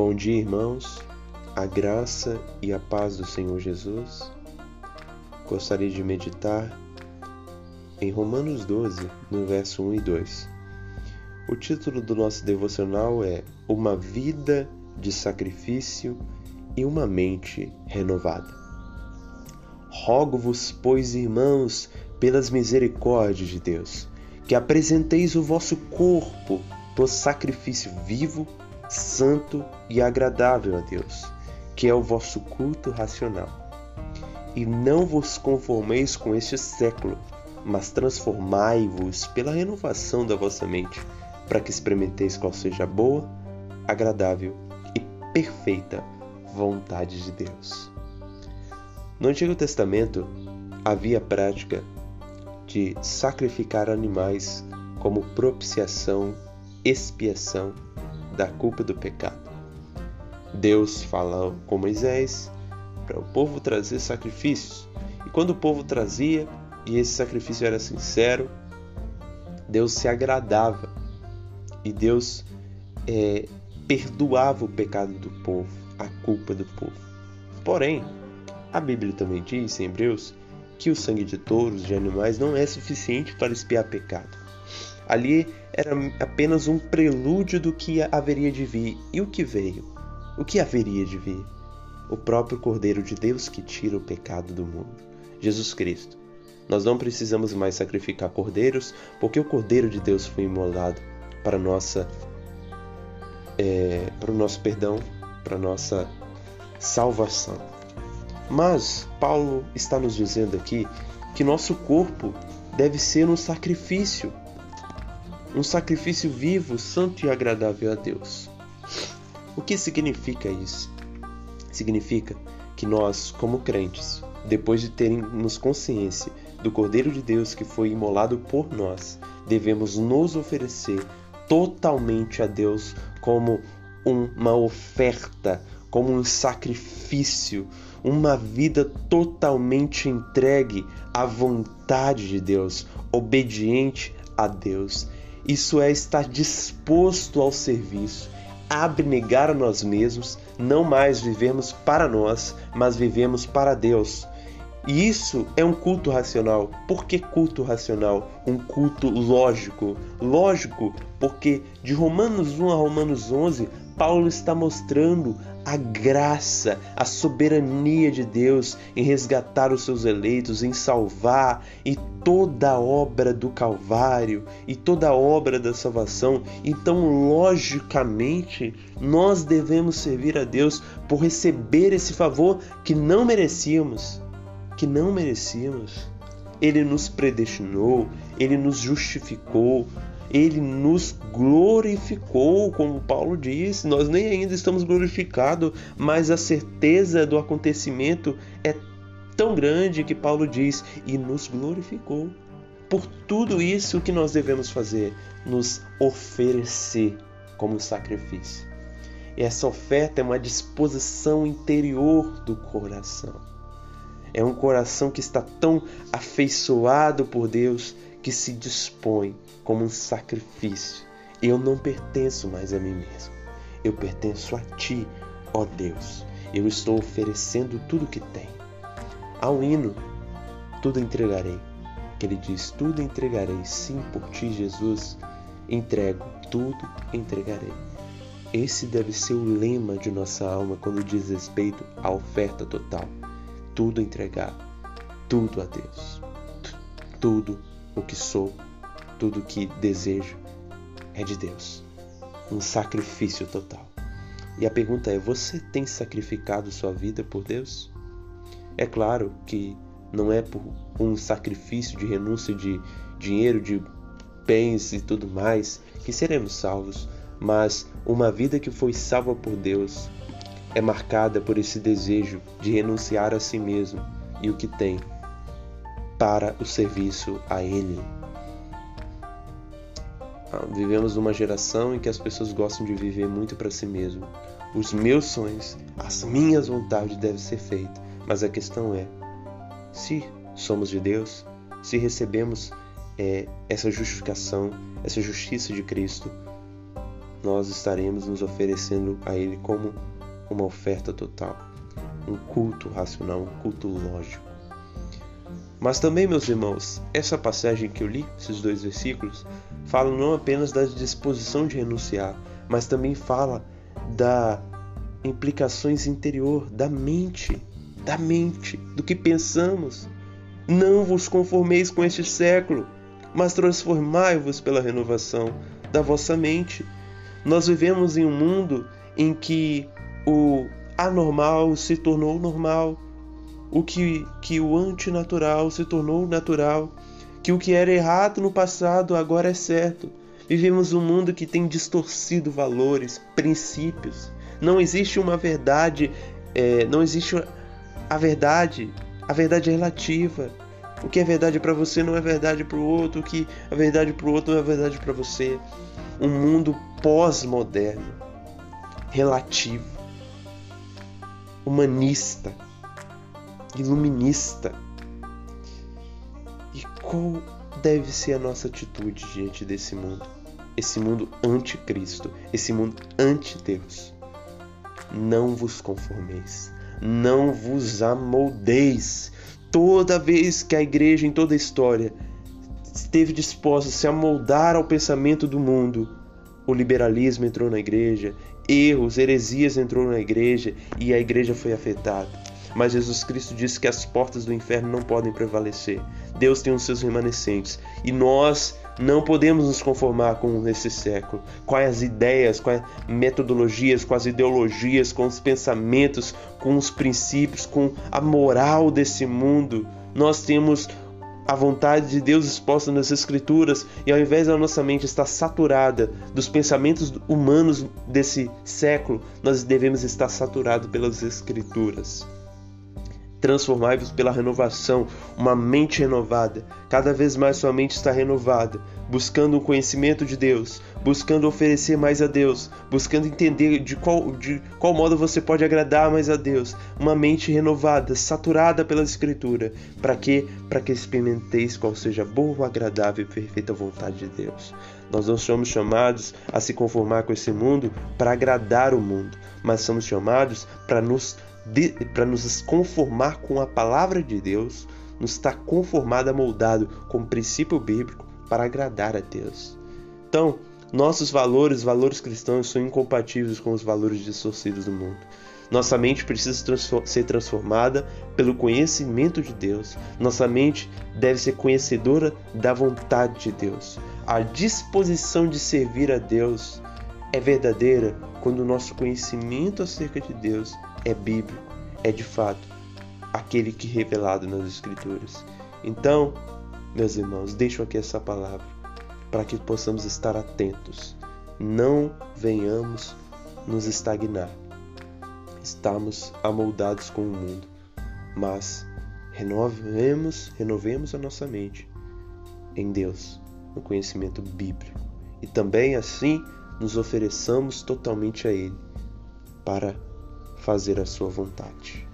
Bom dia, irmãos. A graça e a paz do Senhor Jesus. Gostaria de meditar em Romanos 12, no verso 1 e 2. O título do nosso devocional é Uma vida de sacrifício e uma mente renovada. Rogo-vos, pois, irmãos, pelas misericórdias de Deus, que apresenteis o vosso corpo por sacrifício vivo, santo e agradável a Deus, que é o vosso culto racional. E não vos conformeis com este século, mas transformai-vos pela renovação da vossa mente, para que experimenteis qual seja a boa, agradável e perfeita vontade de Deus. No Antigo Testamento havia a prática de sacrificar animais como propiciação, expiação da culpa do pecado. Deus fala com Moisés para o povo trazer sacrifícios. E quando o povo trazia e esse sacrifício era sincero, Deus se agradava e Deus é, perdoava o pecado do povo, a culpa do povo. Porém, a Bíblia também diz em Hebreus que o sangue de touros, de animais, não é suficiente para expiar pecado. Ali era apenas um prelúdio do que haveria de vir. E o que veio? O que haveria de vir? O próprio Cordeiro de Deus que tira o pecado do mundo, Jesus Cristo. Nós não precisamos mais sacrificar cordeiros, porque o Cordeiro de Deus foi imolado para nossa é, para o nosso perdão, para nossa salvação. Mas Paulo está nos dizendo aqui que nosso corpo deve ser um sacrifício, um sacrifício vivo, santo e agradável a Deus. O que significa isso? Significa que nós, como crentes, depois de termos consciência do Cordeiro de Deus que foi imolado por nós, devemos nos oferecer totalmente a Deus como uma oferta, como um sacrifício, uma vida totalmente entregue à vontade de Deus, obediente a Deus. Isso é estar disposto ao serviço, abnegar a nós mesmos, não mais vivermos para nós, mas vivemos para Deus. E isso é um culto racional. Por que culto racional? Um culto lógico. Lógico porque de Romanos 1 a Romanos 11, Paulo está mostrando a graça, a soberania de Deus em resgatar os seus eleitos, em salvar, e toda a obra do Calvário e toda a obra da salvação. Então, logicamente, nós devemos servir a Deus por receber esse favor que não merecíamos que não merecíamos. Ele nos predestinou, ele nos justificou, ele nos glorificou, como Paulo disse. Nós nem ainda estamos glorificados, mas a certeza do acontecimento é tão grande que Paulo diz e nos glorificou. Por tudo isso, o que nós devemos fazer? Nos oferecer como sacrifício. Essa oferta é uma disposição interior do coração. É um coração que está tão afeiçoado por Deus que se dispõe como um sacrifício. Eu não pertenço mais a mim mesmo. Eu pertenço a Ti, ó Deus. Eu estou oferecendo tudo que tenho. Um hino, tudo entregarei. Que ele diz: Tudo entregarei, sim, por Ti, Jesus. Entrego, tudo entregarei. Esse deve ser o lema de nossa alma quando diz respeito à oferta total tudo entregar, tudo a Deus. Tudo o que sou, tudo o que desejo é de Deus. Um sacrifício total. E a pergunta é: você tem sacrificado sua vida por Deus? É claro que não é por um sacrifício de renúncia de dinheiro, de bens e tudo mais que seremos salvos, mas uma vida que foi salva por Deus é marcada por esse desejo de renunciar a si mesmo e o que tem para o serviço a Ele. Ah, vivemos uma geração em que as pessoas gostam de viver muito para si mesmo. Os meus sonhos, as minhas vontades devem ser feitas, mas a questão é: se somos de Deus, se recebemos é, essa justificação, essa justiça de Cristo, nós estaremos nos oferecendo a Ele como uma oferta total, um culto racional, um culto lógico. Mas também, meus irmãos, essa passagem que eu li, esses dois versículos, falam não apenas da disposição de renunciar, mas também fala da implicações interior da mente, da mente, do que pensamos. Não vos conformeis com este século, mas transformai-vos pela renovação da vossa mente. Nós vivemos em um mundo em que o anormal se tornou normal, o que, que o antinatural se tornou natural, que o que era errado no passado agora é certo. Vivemos um mundo que tem distorcido valores, princípios. Não existe uma verdade, é, não existe a verdade, a verdade é relativa. O que é verdade para você não é verdade para o outro, o que é verdade para o outro não é verdade para você. Um mundo pós-moderno, relativo, humanista, iluminista. E qual deve ser a nossa atitude diante desse mundo? Esse mundo anticristo, esse mundo anti-Deus. Não vos conformeis, não vos amoldeis. Toda vez que a igreja, em toda a história, esteve disposta a se amoldar ao pensamento do mundo, o liberalismo entrou na igreja, erros, heresias entrou na igreja e a igreja foi afetada. Mas Jesus Cristo disse que as portas do inferno não podem prevalecer. Deus tem os seus remanescentes e nós não podemos nos conformar com esse século, com as ideias, com as metodologias, com as ideologias, com os pensamentos, com os princípios, com a moral desse mundo. Nós temos a vontade de Deus exposta nas Escrituras e ao invés da nossa mente estar saturada dos pensamentos humanos desse século, nós devemos estar saturados pelas Escrituras. Transformai-vos pela renovação, uma mente renovada. Cada vez mais sua mente está renovada, buscando o conhecimento de Deus, buscando oferecer mais a Deus, buscando entender de qual, de qual modo você pode agradar mais a Deus. Uma mente renovada, saturada pela Escritura. Para quê? Para que experimenteis qual seja a boa, agradável e perfeita vontade de Deus. Nós não somos chamados a se conformar com esse mundo para agradar o mundo, mas somos chamados para nos nos conformar com a palavra de Deus, nos estar conformado, moldado com o princípio bíblico para agradar a Deus. Então, nossos valores, valores cristãos, são incompatíveis com os valores distorcidos do mundo. Nossa mente precisa ser transformada pelo conhecimento de Deus. Nossa mente deve ser conhecedora da vontade de Deus. A disposição de servir a Deus é verdadeira quando o nosso conhecimento acerca de Deus é bíblico, é de fato aquele que é revelado nas Escrituras. Então, meus irmãos, deixo aqui essa palavra para que possamos estar atentos. Não venhamos nos estagnar. Estamos amoldados com o mundo, mas renovemos, renovemos a nossa mente em Deus, no conhecimento bíblico. E também assim nos ofereçamos totalmente a Ele para fazer a sua vontade.